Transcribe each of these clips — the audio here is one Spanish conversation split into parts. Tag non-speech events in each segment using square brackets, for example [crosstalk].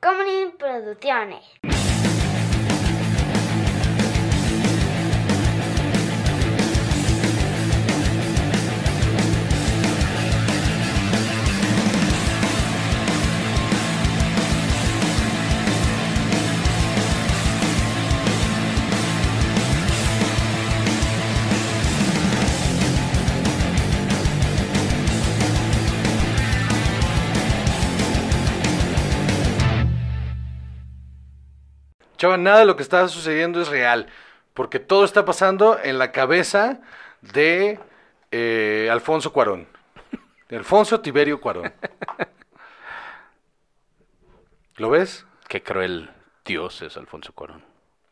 Comedy Producciones. Chaval, nada de lo que está sucediendo es real. Porque todo está pasando en la cabeza de eh, Alfonso Cuarón. De Alfonso Tiberio Cuarón. ¿Lo ves? Qué cruel Dios es Alfonso Cuarón.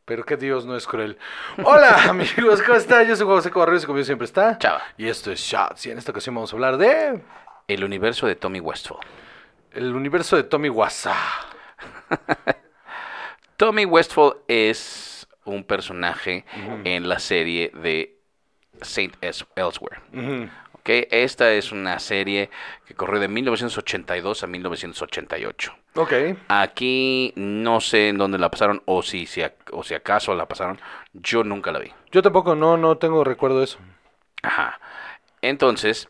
Pero que Dios no es cruel. Hola [laughs] amigos, ¿cómo están? Yo soy José Cobarrios y como siempre está. Chava. Y esto es Shots. Y en esta ocasión vamos a hablar de El universo de Tommy Westphal. el universo de Tommy Wiseau. [laughs] Tommy Westphal es un personaje en la serie de Saint Elsewhere. Ujú. ¿ok? Esta es una serie que corrió de 1982 a 1988. Ok. Aquí no sé en dónde la pasaron o si, si, o si acaso la pasaron. Yo nunca la vi. Yo tampoco, no, no tengo recuerdo de eso. Ajá. Entonces,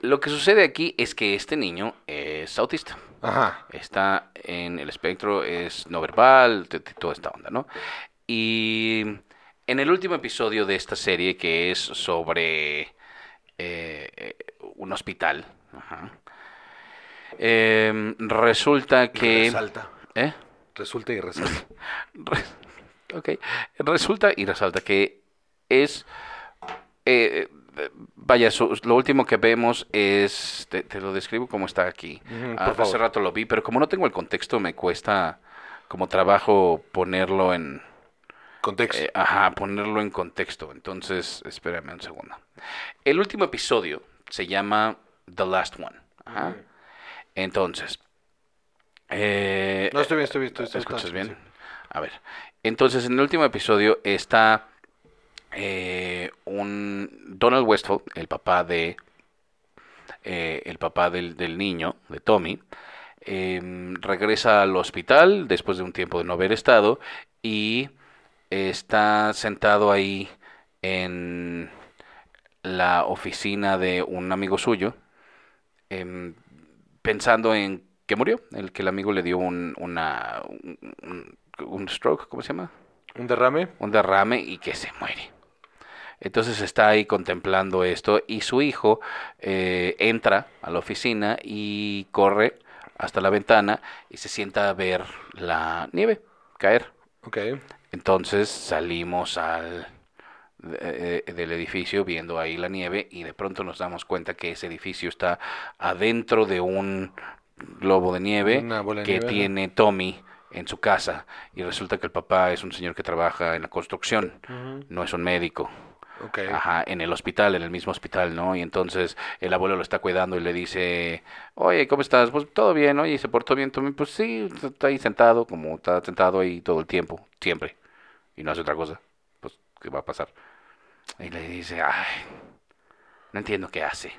lo que sucede aquí es que este niño es autista. Ajá. Está en el espectro, es no verbal, toda esta onda, ¿no? Y en el último episodio de esta serie, que es sobre eh, eh, un hospital, ajá, em, resulta que... Resalta. ¿Eh? Resulta y resalta. [laughs] Re- ok. Resulta y resalta que es. eh, eh, vaya, lo último que vemos es. Te, te lo describo como está aquí. Ah, hace favor. rato lo vi, pero como no tengo el contexto, me cuesta como trabajo ponerlo en. Contexto. eh, ajá, ponerlo en contexto. Entonces, espérame un segundo. El último episodio se llama The Last One. Ajá. Entonces. eh, no, estoy bien, estoy bien. Estoy, estoy- ¿Escuchas bien? A ver. Entonces, en el último episodio está eh, un Donald Westphal, el papá de eh, el papá del, del niño, de Tommy, em, regresa al hospital después de un tiempo de no haber estado y está sentado ahí en la oficina de un amigo suyo, em, pensando en que murió, el que el amigo le dio un, una, un, un- un stroke, ¿cómo se llama? ¿Un derrame? un derrame y que se muere. Entonces está ahí contemplando esto y su hijo eh, entra a la oficina y corre hasta la ventana y se sienta a ver la nieve caer. Ok. Entonces salimos al eh, eh, del edificio viendo ahí la nieve y de pronto nos damos cuenta que ese edificio está adentro de un globo de nieve de que nieve, tiene Tommy en su casa y resulta que el papá es un señor que trabaja en la construcción, no es un médico. Ok. Ajá, en el hospital, en el mismo hospital, ¿no? Y entonces el abuelo lo está cuidando y le dice, oye, ¿cómo estás? Pues todo bien, oye, ¿se portó bien Tommy? Pues sí, está ahí sentado, como está sentado ahí todo el tiempo, siempre, y no hace otra cosa, pues, ¿qué va a pasar? Y le dice, ay, no entiendo qué hace,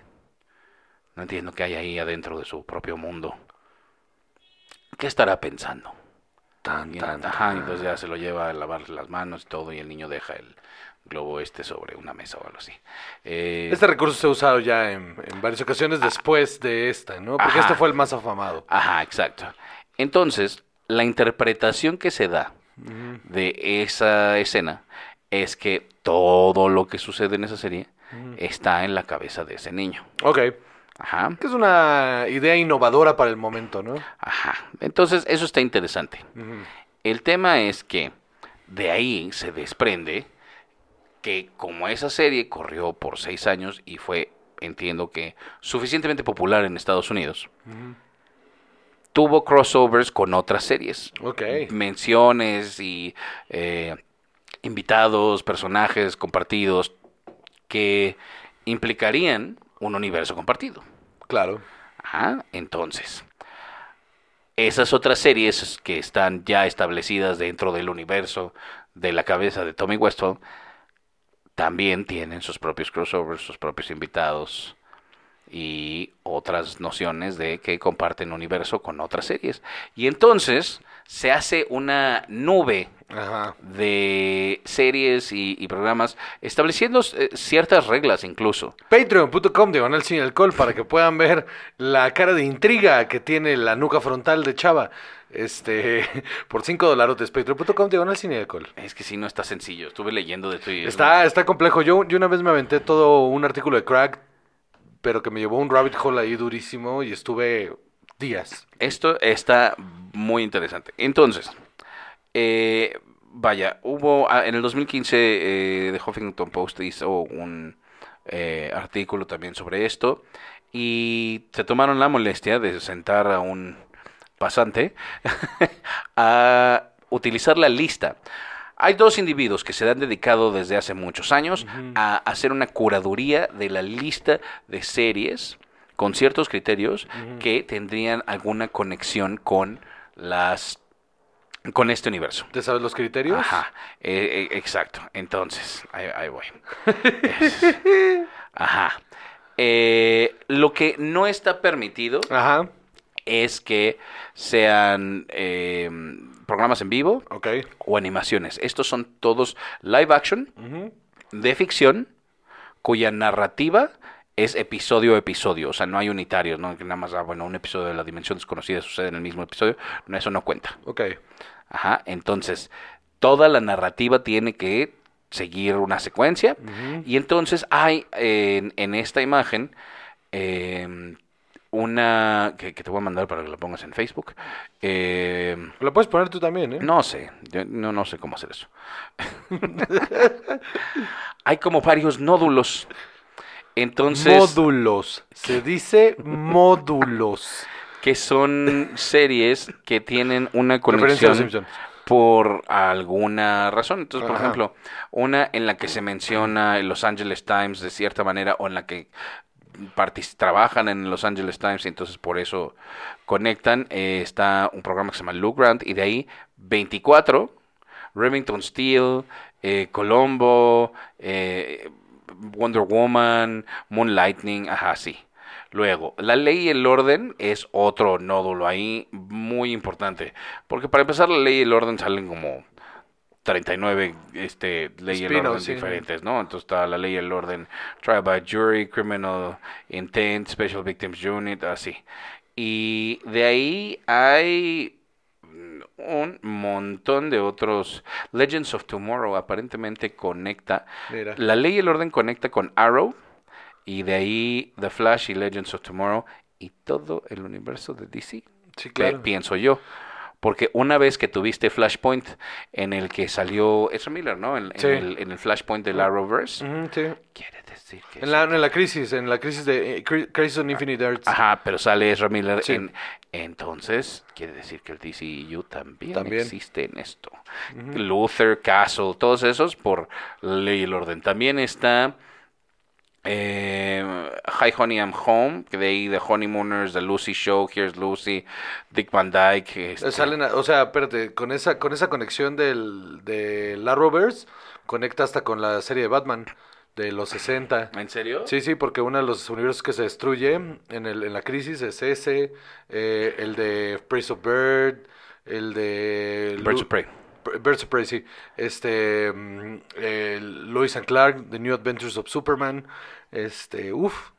no entiendo qué hay ahí adentro de su propio mundo. ¿Qué estará pensando? Tan, Y, tan, ajá, tan. entonces ya se lo lleva a lavar las manos y todo, y el niño deja el globo este sobre una mesa o algo así. Eh, Este recurso se ha usado ya en, en varias ocasiones después de esta, ¿no? Porque Ajá. este fue el más afamado. Ajá, exacto. Entonces, la interpretación que se da de esa escena es que todo lo que sucede en esa serie está en la cabeza de ese niño. Ok. Ajá, Que es una idea innovadora para el momento, ¿no? ajá. Entonces, eso está interesante. El tema es que de ahí se desprende que como esa serie corrió por seis años y fue, entiendo que, suficientemente popular en Estados Unidos, tuvo crossovers con otras series. Ok. Menciones y eh, invitados, personajes compartidos que implicarían un universo compartido. Claro. Ajá, entonces, esas otras series que están ya establecidas dentro del universo de la cabeza de Tommy Westphal también tienen sus propios crossovers, sus propios invitados y otras nociones de que comparten universo con otras series. Y entonces se hace una nube Ajá. de series y, y programas estableciendo eh, ciertas reglas incluso. Patreon.com diagonal sin alcohol para que puedan ver la cara de intriga que tiene la nuca frontal de Chava. Este, [laughs] por 5 dolarotes. Patreon.com diagonal sin alcohol. Es que sí, no está sencillo. Estuve leyendo de es Está, está complejo. Yo, yo una vez me aventé todo un artículo de crack, pero que me llevó un rabbit hole ahí durísimo y estuve días. Esto está muy interesante. Entonces, eh, vaya, hubo ah, en el 2015 eh, The Huffington Post hizo un eh, artículo también sobre esto y se tomaron la molestia de sentar a un pasante [laughs] a utilizar la lista. Hay dos individuos que se han dedicado desde hace muchos años a hacer una curaduría de la lista de series con ciertos criterios que tendrían alguna conexión con las con este universo. ¿Te sabes los criterios? Ajá, eh, eh, exacto. Entonces, ahí, ahí voy. [laughs] Es- ajá. Eh, lo que no está permitido Ajá. Es que sean eh, programas en vivo o animaciones. Estos son todos live action de ficción cuya narrativa es episodio a episodio, o sea, no hay unitarios, no que nada más, ah, bueno, un episodio de la dimensión desconocida sucede en el mismo episodio, no, eso no cuenta. Ok. Ajá, entonces, toda la narrativa tiene que seguir una secuencia. Y entonces hay en, en esta imagen eh, una que, que te voy a mandar para que la pongas en Facebook. Eh, Lo puedes poner tú también, ¿eh? no sé, yo no, no sé cómo hacer eso. [laughs] Hay como varios nódulos. Entonces, Módulos. Se dice módulos. que son series que tienen una conexión por alguna razón. Entonces, por Ajá. ejemplo, una en la que se menciona el Los Angeles Times de cierta manera o en la que trabajan en Los Angeles Times y entonces por eso conectan. eh, está un programa que se llama Luke Grant y de ahí 24, Remington Steel, eh, Colombo, eh, Wonder Woman, Moonlightning, ajá, sí. Luego, la ley y el orden es otro nódulo ahí muy importante. Porque para empezar, la ley y el orden salen como 39 este, ley y el orden sí. diferentes, ¿no? Entonces está la ley y el orden, trial by jury, criminal intent, special victims unit, así. Y de ahí hay un montón de otros. Legends of Tomorrow aparentemente conecta. Mira. La ley y el orden conecta con Arrow. Y de ahí The Flash y Legends of Tomorrow. Y todo el universo de DC. Sí, claro. Pienso yo. Porque una vez que tuviste Flashpoint en el que salió Ezra Miller, ¿no? En, el, en el Flashpoint del Arrowverse. Ujú, sí. Quiere decir que... En la, en la crisis, en la crisis de eh, Cri- Crisis on Infinite Earths. Ajá, pero sale Ezra Miller Sí. en... Entonces, quiere decir que el DCU también, También. existe en esto. Luther, Castle, todos esos por ley y el orden. También está eh, Hi Honey I'm Home, que de ahí The Honeymooners, The Lucy Show, Here's Lucy, Dick Van Dyke. este, Salen, a- o sea, espérate, con esa, con esa conexión del, de la Rovers, conecta hasta con la serie de Batman de los 60. ¿En serio? Sí, sí, porque uno de los universos que se destruye en, el, en la crisis es ese, eh, el de Praise of Bird, el de... Birds of Prey. Pr- Birds of Prey, sí. Este, mm, eh, Lois and Clark, The New Adventures of Superman, este, uff,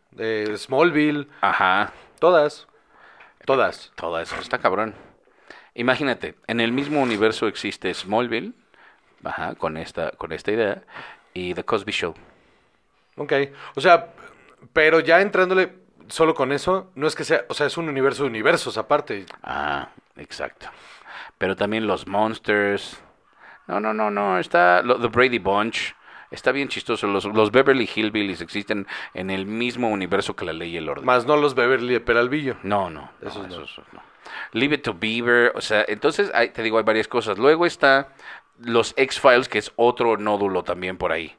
Smallville, Ajá. todas, todas. Todo eso está cabrón. Imagínate, en el mismo universo existe Smallville, ajá, con esta, con esta idea, y The Cosby Show. Ok, o sea, pero ya entrándole solo con eso, no es que sea, o sea, es un universo de universos aparte. Ah, exacto. Pero también los Monsters. No, no, no, no. Está lo- The Brady Bunch. Está bien chistoso. Los, los Beverly Hillbillies existen en el mismo universo que la ley y el orden. Más no los Beverly de Peralvillo. No, no. no, Esos no. esos no. Leave It to Beaver. O sea, entonces, hay- te digo, hay varias cosas. Luego está los X-Files, que es otro nódulo también por ahí.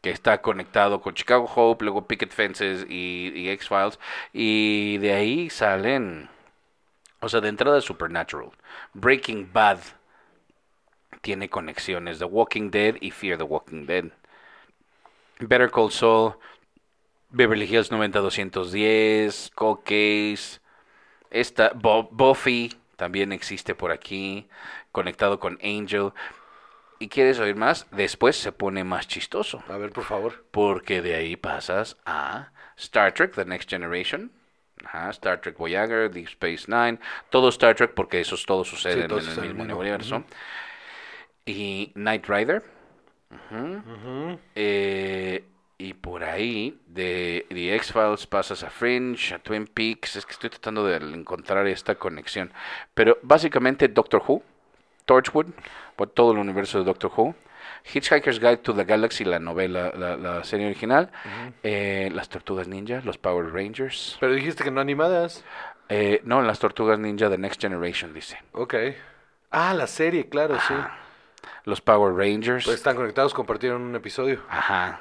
Que está conectado con Chicago Hope, luego Picket Fences y, y X-Files. Y de ahí salen. O sea, de entrada Supernatural. Breaking Bad tiene conexiones. The Walking Dead y Fear the Walking Dead. Better Call Saul. Beverly Hills 90210, Cold Case, esta, Bo- Buffy también existe por aquí, conectado con Angel. ¿Y quieres oír más? Después se pone más chistoso, A ver, por favor. porque de ahí pasas a Star Trek, The Next Generation. Ajá, Star Trek Voyager, Deep Space Nine, todo Star Trek porque suceden Sí, todos en mismo el mismo. universo. Y Knight Rider. Eh, y por ahí, de The X-Files pasas a Fringe, a Twin Peaks. Es que estoy tratando de encontrar esta conexión. Pero básicamente Doctor Who, Torchwood, por todo el universo de Doctor Who. Hitchhiker's Guide to the Galaxy, la novela, la, la serie original. eh, las Tortugas Ninja, los Power Rangers. Pero dijiste que no animadas. Eh, no, las Tortugas Ninja The Next Generation, dice. Ok. Ah, la serie, claro, sí. Los Power Rangers. Pues están conectados, compartieron un episodio. Ajá.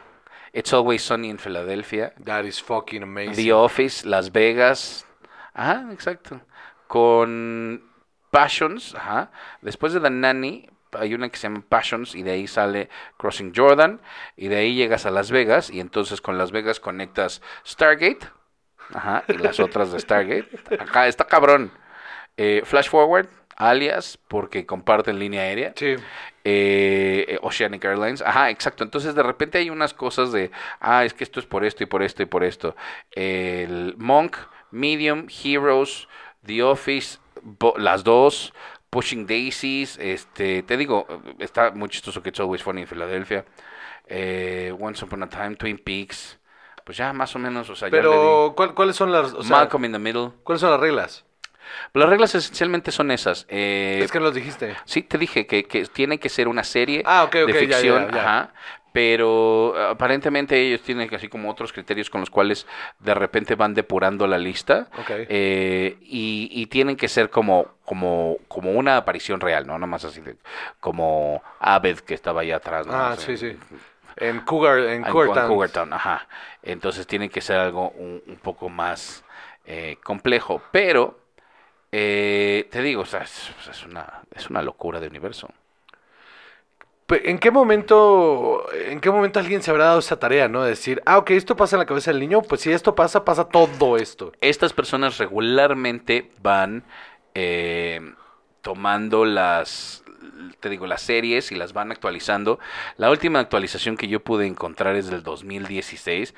It's Always Sunny in Philadelphia. That is fucking amazing. The Office, Las Vegas. Ajá, exacto. Con Passions, ajá. Después de The Nanny, hay una que se llama Passions y de ahí sale Crossing Jordan y de ahí llegas a Las Vegas y entonces con Las Vegas conectas Stargate, ajá, y las otras de Stargate. Acá está cabrón. Eh, Flash Forward, alias, porque comparten línea aérea. Sí. Eh, eh, Oceanic Airlines. Ajá, exacto. Entonces de repente hay unas cosas de, ah, es que esto es por esto y por esto y por esto. El Monk, Medium, Heroes, The Office, bo- las dos, Pushing Daisies, este, te digo, está muy chistoso que It's Always Funny en Filadelfia. Eh, Once Upon a Time, Twin Peaks. Pues ya más o menos, o sea, ya le Pero, ¿cuál- ¿cuáles son las, o sea, Malcolm in the Middle. ¿cuáles son las reglas? Las reglas esencialmente son esas. eh, es que los dijiste. Sí, te dije que, que tiene que ser una serie Ah, ok, ok, de ya, ya, ficción, ya. ajá, pero aparentemente ellos tienen así como otros criterios con los cuales de repente van depurando la lista eh, y, y tienen que ser como, como, como una aparición real, ¿no? Nada más así de, como Abed que estaba allá atrás. ¿no? Ah, sí, sí. En Cougar, en en Cougar Cougar Town. Ajá. Entonces tiene que ser algo un, un poco más eh, complejo, pero eh, te digo, o sea, es, una, locura de universo. ¿En qué momento, en qué momento alguien se habrá dado esa tarea, no? De decir, ah, ok, esto pasa en la cabeza del niño, pues si esto pasa, pasa todo esto. Estas personas regularmente van eh, tomando las, te digo, las series y las van actualizando. La última actualización que yo pude encontrar es del 2016,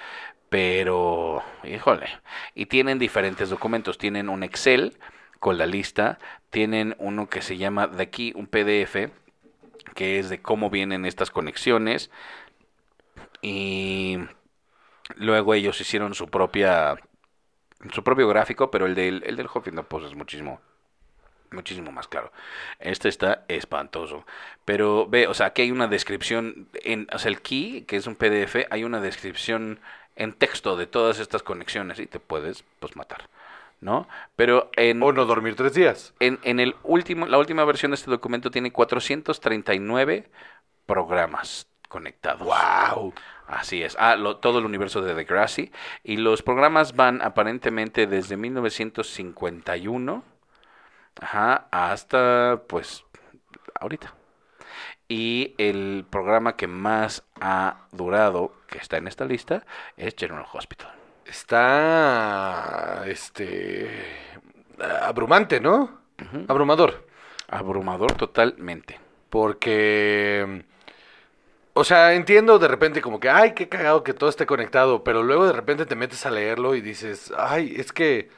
pero, híjole, y tienen diferentes documentos. Tienen un Excel con la lista, tienen uno que se llama de aquí un PDF, que es de cómo vienen estas conexiones. Y luego ellos hicieron su propia su propio gráfico, pero el del, el del Huffington Post es muchísimo, muchísimo más claro. Este está espantoso. Pero ve, o sea, aquí hay una descripción, en, el key, que es un PDF, hay una descripción en texto de todas estas conexiones y te puedes, pues, matar, ¿no? Pero en, O no dormir tres días. en, en el último, la última versión de este documento tiene 439 programas conectados. ¡Wow! Así es. Ah, lo- todo el universo de Degrassi. Y los programas van aparentemente desde 1951 ajá, hasta, pues, ahorita. Y el programa que más ha durado, que está en esta lista, es General Hospital. Está, este, abrumante, ¿no? Abrumador. Abrumador totalmente. Porque, o sea, entiendo de repente como que, ay, qué cagado que todo esté conectado, pero luego de repente te metes a leerlo y dices, ay, es que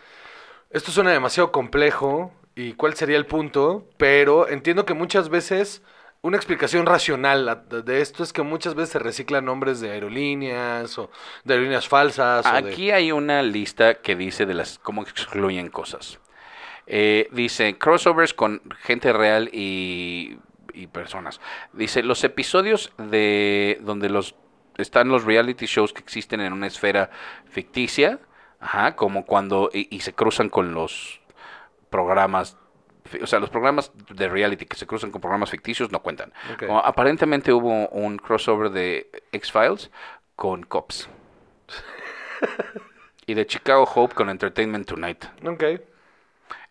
esto suena demasiado complejo y cuál sería el punto, pero entiendo que muchas veces una explicación racional de esto es que muchas veces se reciclan nombres de aerolíneas o de aerolíneas falsas. Aquí hay una lista que dice de las cómo excluyen cosas. Eh, dice crossovers con gente real y, personas. Dice los episodios de donde los están los reality shows que existen en una esfera ficticia, ajá, como cuando y, se cruzan con los programas o sea, los programas de reality que se cruzan con programas ficticios no cuentan. Como aparentemente hubo un crossover de X-Files con Cops. y de Chicago Hope con Entertainment Tonight. Ok.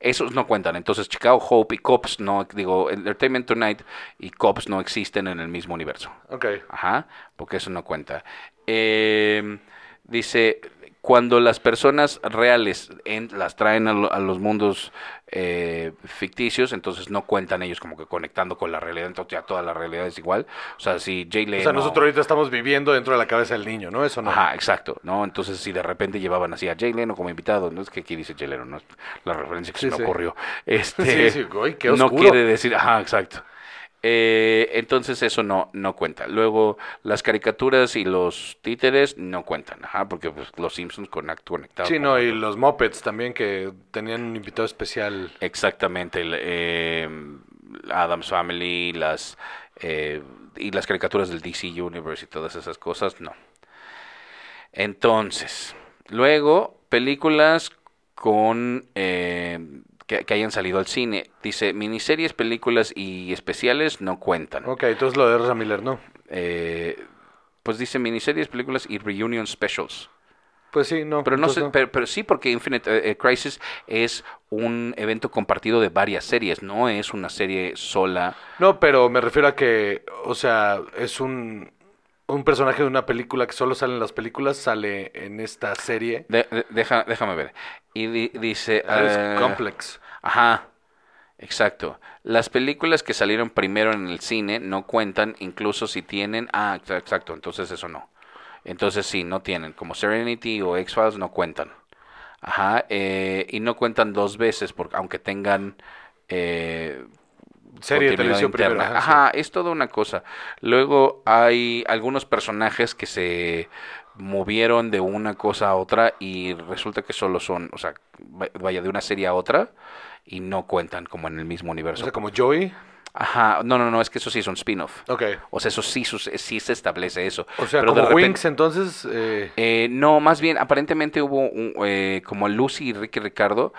Esos no cuentan. Entonces Chicago Hope y Cops no, digo, Entertainment Tonight y Cops no existen en el mismo universo. Ok. Ajá, porque eso no cuenta. Eh, dice, cuando las personas reales en- las traen a, lo- a los mundos eh, ficticios, entonces no cuentan ellos como que conectando con la realidad, entonces ya toda la realidad es igual. O sea, si Jay O Leno... sea, nosotros ahorita estamos viviendo dentro de la cabeza del niño, ¿no? Eso no. Ajá, exacto, ¿no? Entonces, si de repente llevaban así a Jay Leno como invitado, no es que aquí dice Jay Leno, no es la referencia que Sí, se me sí. ocurrió. [laughs] Este, Sí, sí, uy, qué no oscuro. quiere decir, ajá, exacto. Eh, entonces eso no, no cuenta. Luego, las caricaturas y los títeres no cuentan, ajá, porque pues, los Simpsons conect- conectados. Sí, con no, y los Muppets también que tenían un invitado especial. Exactamente, el, eh, Adam's Family, las eh, y las caricaturas del DC Universe y todas esas cosas, no. Entonces, luego, películas con eh, que, que hayan salido al cine. Dice, miniseries, películas y especiales no cuentan. Ok, entonces lo de Ezra Miller, ¿no? Eh, pues dice miniseries, películas y reunion specials. Pues sí, no. Pero no entonces sé, pero, pero sí porque Infinite eh, eh, Crisis es un evento compartido de varias series, no es una serie sola. No, pero me refiero a que, o sea, es un, un personaje de una película que solo sale en las películas, sale en esta serie. De- de- deja- déjame ver. Y di- dice... Eh, Complex. Ajá, exacto. Las películas que salieron primero en el cine no cuentan, incluso si tienen... Ah, exa- exacto, entonces eso no. Entonces sí, no tienen. Como Serenity o X-Files no cuentan. Ajá, eh, y no cuentan dos veces, porque aunque tengan... eh, Serie de televisión primero. interna. ajá, Ajá, es toda una cosa. Luego hay algunos personajes que se movieron de una cosa a otra y resulta que solo son, o sea, va- vaya de una serie a otra y no cuentan como en el mismo sí. O universo. sea, como Joey. Ajá, no, no, no, es que eso sí es un spin-off. Ok. O sea, eso sí, sí se establece eso. O sea, Pero de como repente- Winx, entonces. eh, eh, no, más bien, aparentemente hubo un, eh, como Lucy y Ricky Ricardo,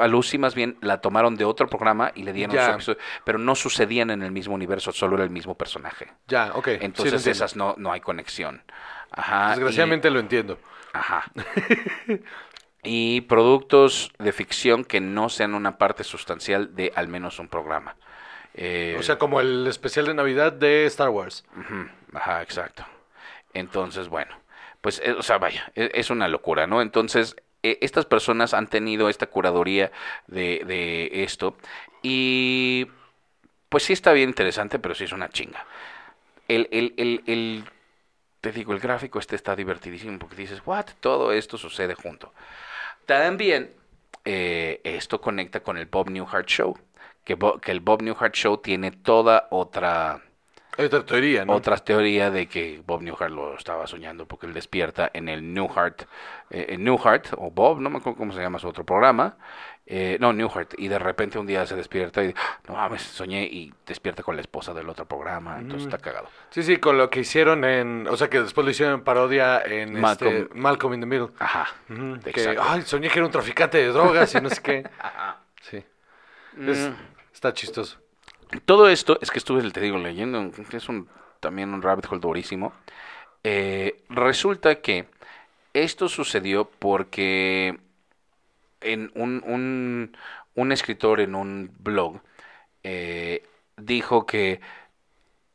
a Lucy más bien la tomaron de otro programa y le dieron su episodio, pero no sucedían en el mismo universo, solo era el mismo personaje. ya, ok. Entonces esas no, no hay conexión. Ajá. y- Desgraciadamente lo entiendo. ajá. [laughs] y productos de ficción que no sean una parte sustancial de al menos un programa. Eh, O sea, como el especial de Navidad de Star Wars. Ajá, exacto. Entonces, bueno, pues, eh, o sea, vaya, e- es, una locura, ¿no? Entonces, eh, estas personas han tenido esta curaduría de, de esto y pues sí está bien interesante, pero sí es una chinga. El, el, el, el- te digo, el gráfico este está divertidísimo porque dices, what, todo esto sucede junto. También eh, esto conecta con el Bob Newhart Show, que, que el Bob Newhart Show tiene toda otra Hay otra teoría, ¿no? otra teoría de que Bob Newhart lo estaba soñando porque él despierta en el Newhart, eh, en Newhart, o Bob, no me acuerdo cómo se llama su otro programa, eh, no, Newhart, y de repente un día se despierta y, no mames, soñé y despierta con la esposa del otro programa, entonces Mm. está cagado. Sí, sí, con lo que hicieron en. O sea, que después lo hicieron en parodia en Malcolm. Malcolm, este, Malcolm in the Middle. Ajá, Ujú, que, exacto. ay, soñé que era un traficante de drogas y no sé qué. [laughs] Sí. Es- Mm. Está chistoso. Todo esto, es que estuve, te digo, leyendo, es un, también un rabbit hole durísimo. Eh, resulta que esto sucedió porque en un, un, escritor en un blog eh, dijo que,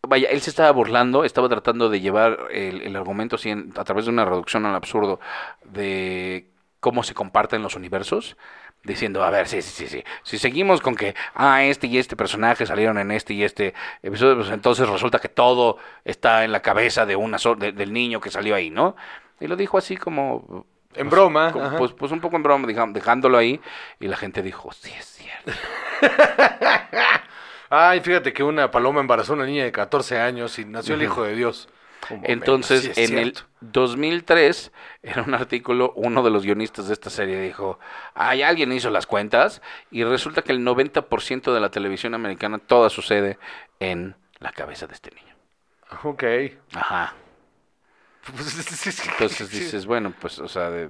vaya, él se estaba burlando, estaba tratando de llevar el, el argumento a través de una reducción al absurdo de cómo se comparten los universos, diciendo, a ver, sí, sí, sí, sí, si seguimos con que, ah, este y este personaje salieron en este y este episodio, pues entonces resulta que todo está en la cabeza de una so- de- del niño que salió ahí, ¿no? Y lo dijo así como... En pues, broma, como- ajá. pues, pues un poco en broma, dejándolo ahí, y la gente dijo, sí, es cierto. [laughs] Ay, fíjate que una paloma embarazó a una niña de 14 años y nació el hijo de Dios. Entonces, sí en el cierto. 2003, en un artículo, uno de los guionistas de esta serie dijo, ay, alguien hizo las cuentas y resulta que el 90% de la televisión americana toda sucede en la cabeza de este niño. Ok. Ajá. [laughs] Entonces dices, bueno, pues, o sea, de-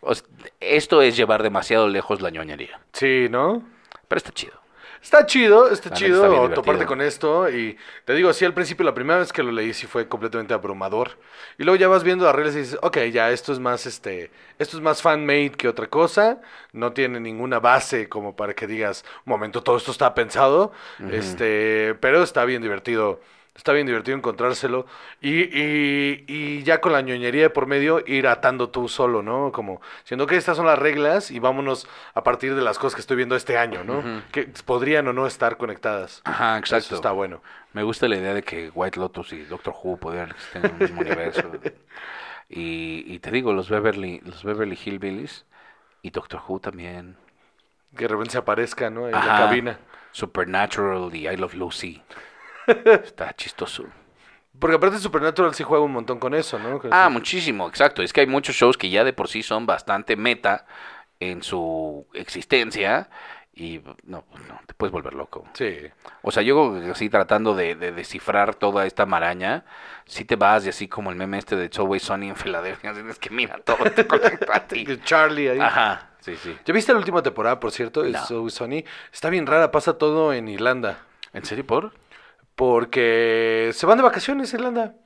o s- esto es llevar demasiado lejos la ñoñería. Sí, ¿no? Pero está chido. Está chido, está La chido está toparte con esto y te digo, sí, al principio la primera vez que lo leí sí fue completamente abrumador. Y luego ya vas viendo las reglas y dices, ok, ya esto es más, este, esto es más fan-made que otra cosa, no tiene ninguna base como para que digas, un momento, todo esto está pensado, este, pero está bien divertido Está bien divertido encontrárselo. Y, y, y ya con la ñoñería de por medio, ir atando tú solo, ¿no? Como siendo que estas son las reglas y vámonos a partir de las cosas que estoy viendo este año, ¿no? Que podrían o no estar conectadas. Ajá, exacto. Eso está bueno. Me gusta la idea de que White Lotus y Doctor Who podrían existir en un mismo universo. [laughs] Y, y te digo, los Beverly, los Beverly Hillbillies y Doctor Who también. Que de repente se aparezca, ¿no? En la cabina. Supernatural y I Love Lucy. Está chistoso. Porque aparte Supernatural sí juega un montón con eso, ¿no? Ah, muchísimo, exacto. Es que hay muchos shows que ya de por sí son bastante meta en su existencia y no, pues no, te puedes volver loco. Sí. O sea, yo así tratando de, de descifrar toda esta maraña, si te vas y así como el meme este de It's Always Sunny en Filadelfia, es que mira, todo te [laughs] conecta a ti. Charlie ahí. Ajá, sí, sí. ¿Ya viste la última temporada, por cierto? No. Es So Sunny. Está bien rara, pasa todo en Irlanda. ¿En serio por? Porque se van de vacaciones a Irlanda.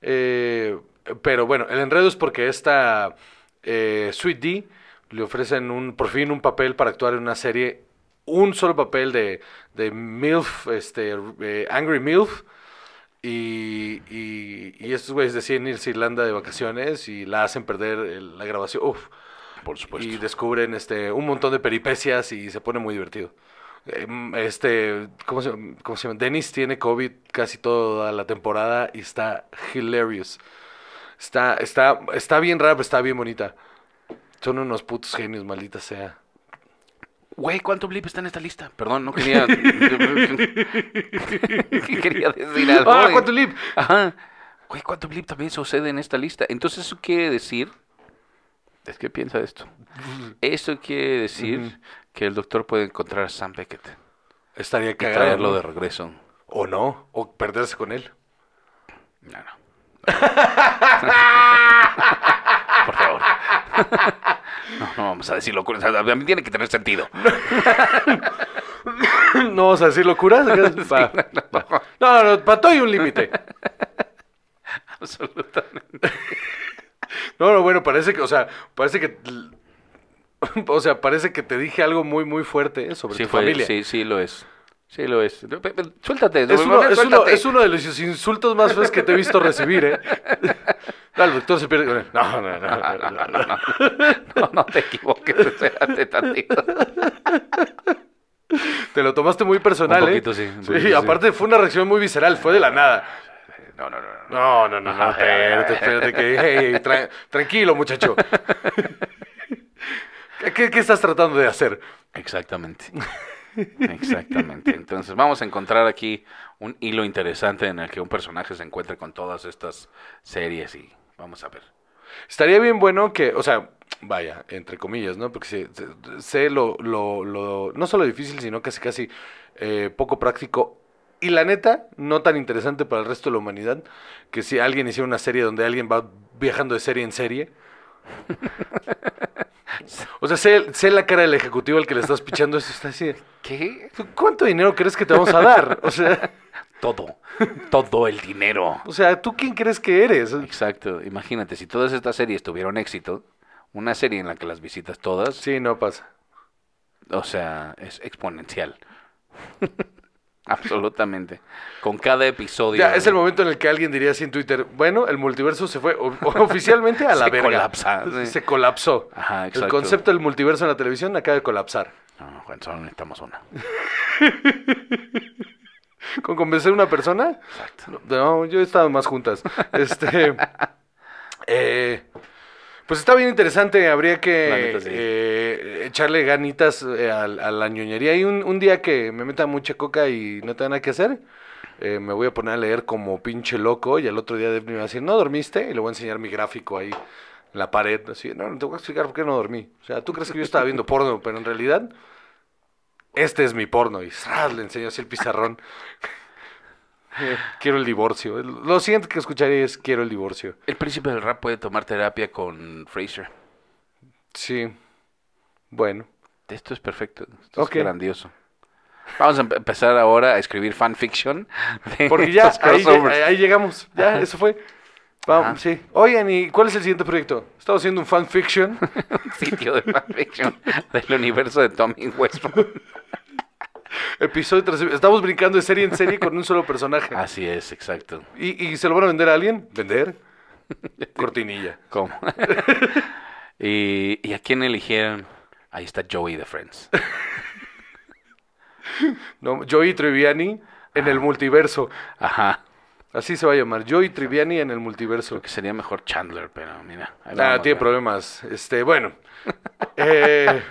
Eh, pero bueno, el enredo es porque esta eh, Sweet D le ofrecen un, por fin un papel para actuar en una serie. Un solo papel de, de MILF, este, eh, Angry MILF. Y, y, y estos güeyes deciden irse a Irlanda de vacaciones y la hacen perder el- la grabación. Uf. Por supuesto. Y descubren este un montón de peripecias y se pone muy divertido. Em, Este, ¿cómo se, cómo se llama? Dennis tiene COVID casi toda la temporada y está hilarious. Está, está, está bien rara, pero está bien bonita. Son unos putos genios, maldita sea. Güey, ¿cuánto blip está en esta lista? Perdón, no quería... [laughs] [laughs] quería decir algo. ¡Ah, cuánto lip! Ajá. Güey, ¿cuánto blip también sucede en esta lista? Entonces eso quiere decir... Es que piensa esto. Esto quiere decir que el doctor puede encontrar a Sam Beckett Estaría cagado. traerlo ¿no? de regreso. O no, o perderse con él. No, no. [laughs] Por favor. No, no vamos a decir locuras. A mí tiene que tener sentido. [laughs] no vamos a decir locuras. [laughs] Va. No, no, para todo hay un límite. Absolutamente. No, no, bueno, parece que, o sea, parece que, [laughs] o sea, parece que te dije algo muy, muy fuerte eh, sobre Sí, tu fue, familia. sí, sí lo es. Sí lo es. Suéltate. Es uno, suéltate. es, uno, es uno de los insultos más feos que te he visto recibir, ¿eh? [laughs] No, el doctor se pierde. No, no, no. no, no, no, no. No, no te equivoques, espérate tantito. Te lo tomaste muy personal, Un poquito, ¿eh? sí, Sí, sí. aparte fue una reacción muy visceral, fue de la nada. No, no, no. no. No, no, no, no, [laughs] espérate, espérate, que, hey, tra- tranquilo, muchacho. [laughs] ¿Qué, ¿Qué estás tratando de hacer? Exactamente. Exactamente. Entonces vamos a encontrar aquí un hilo interesante en el que un personaje se encuentre con todas estas series y vamos a ver. Estaría bien bueno que, o sea, vaya, entre comillas, ¿no? Porque sé lo, lo, lo, no solo difícil, sino casi casi eh, poco práctico. Y la neta, no tan interesante para el resto de la humanidad, que si alguien hiciera una serie donde alguien va viajando de serie en serie. O sea, sé, sé la cara del ejecutivo al que le estás pichando esto, está así. ¿Qué? ¿tú ¿Cuánto dinero crees que te vamos a dar? O sea, Todo. Todo el dinero. o sea, ¿tú quién crees que eres? Exacto. Imagínate, si todas estas series tuvieron éxito, una serie en la que las visitas todas, Sí, no pasa. o sea, es exponencial. Absolutamente. Con cada episodio. Ya, es el momento en el que alguien diría así en Twitter, bueno, el multiverso se fue o- oficialmente a [laughs] la Se verga. colapsa, sí. Se colapsó. Ajá, El exacto. concepto del multiverso en la televisión acaba de colapsar. No, Juan, solo necesitamos una. [laughs] ¿Con convencer a una persona? Exacto. No, yo he estado más juntas. Este, [laughs] eh, pues está bien interesante. Habría que neta, sí. eh, echarle ganitas eh, a, a la ñoñería. Y un, un día que me meta mucha coca y no tenga nada que hacer, eh, me voy a poner a leer como pinche loco. Y al otro día Daphne me va a decir, ¿no dormiste? Y le voy a enseñar mi gráfico ahí en la pared. Así, no, no te voy a explicar por qué no dormí. O sea, tú crees que yo estaba viendo porno, pero en realidad, este es mi porno. Y ¡zras! le enseño así el pizarrón. Eh, Quiero el divorcio. Lo siguiente que escucharé es quiero el divorcio. El príncipe del rap puede tomar terapia con Fraser. Sí. Bueno. Esto es perfecto. Esto Ok. es grandioso. Vamos a empe- empezar ahora a escribir fanfiction. [laughs] Porque [laughs] ya ahí, ahí llegamos. Ya, Ajá. eso fue. Vamos, Ajá. sí. Oigan, ¿y cuál es el siguiente proyecto? Estamos haciendo un fanfiction. [laughs] sitio de fanfiction del universo de Tommy Westbrook. Episodio tras Estamos brincando de serie en serie con un solo personaje. Así es, exacto. ¿Y, y se lo van a vender a alguien? ¿Vender? [laughs] Cortinilla. ¿Cómo? [laughs] y, ¿Y a quién eligieron? Ahí está Joey de Friends. [laughs] No, Joey Triviani en el multiverso. Ajá. Así se va a llamar. Joey Triviani en el multiverso. Creo que sería mejor Chandler, pero mira. Ah, tiene problemas. Este, bueno. Eh,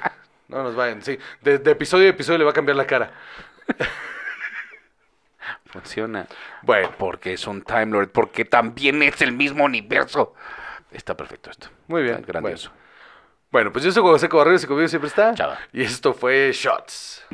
no nos vayan, sí. De, de episodio a episodio le va a cambiar la cara. Funciona. Bueno, Porque es un Time Lord, porque también es el mismo universo. Está perfecto esto. Muy bien, Está grandioso. bueno, pues yo soy José Cobarreros y conmigo siempre está. Chao. Y esto fue Shots.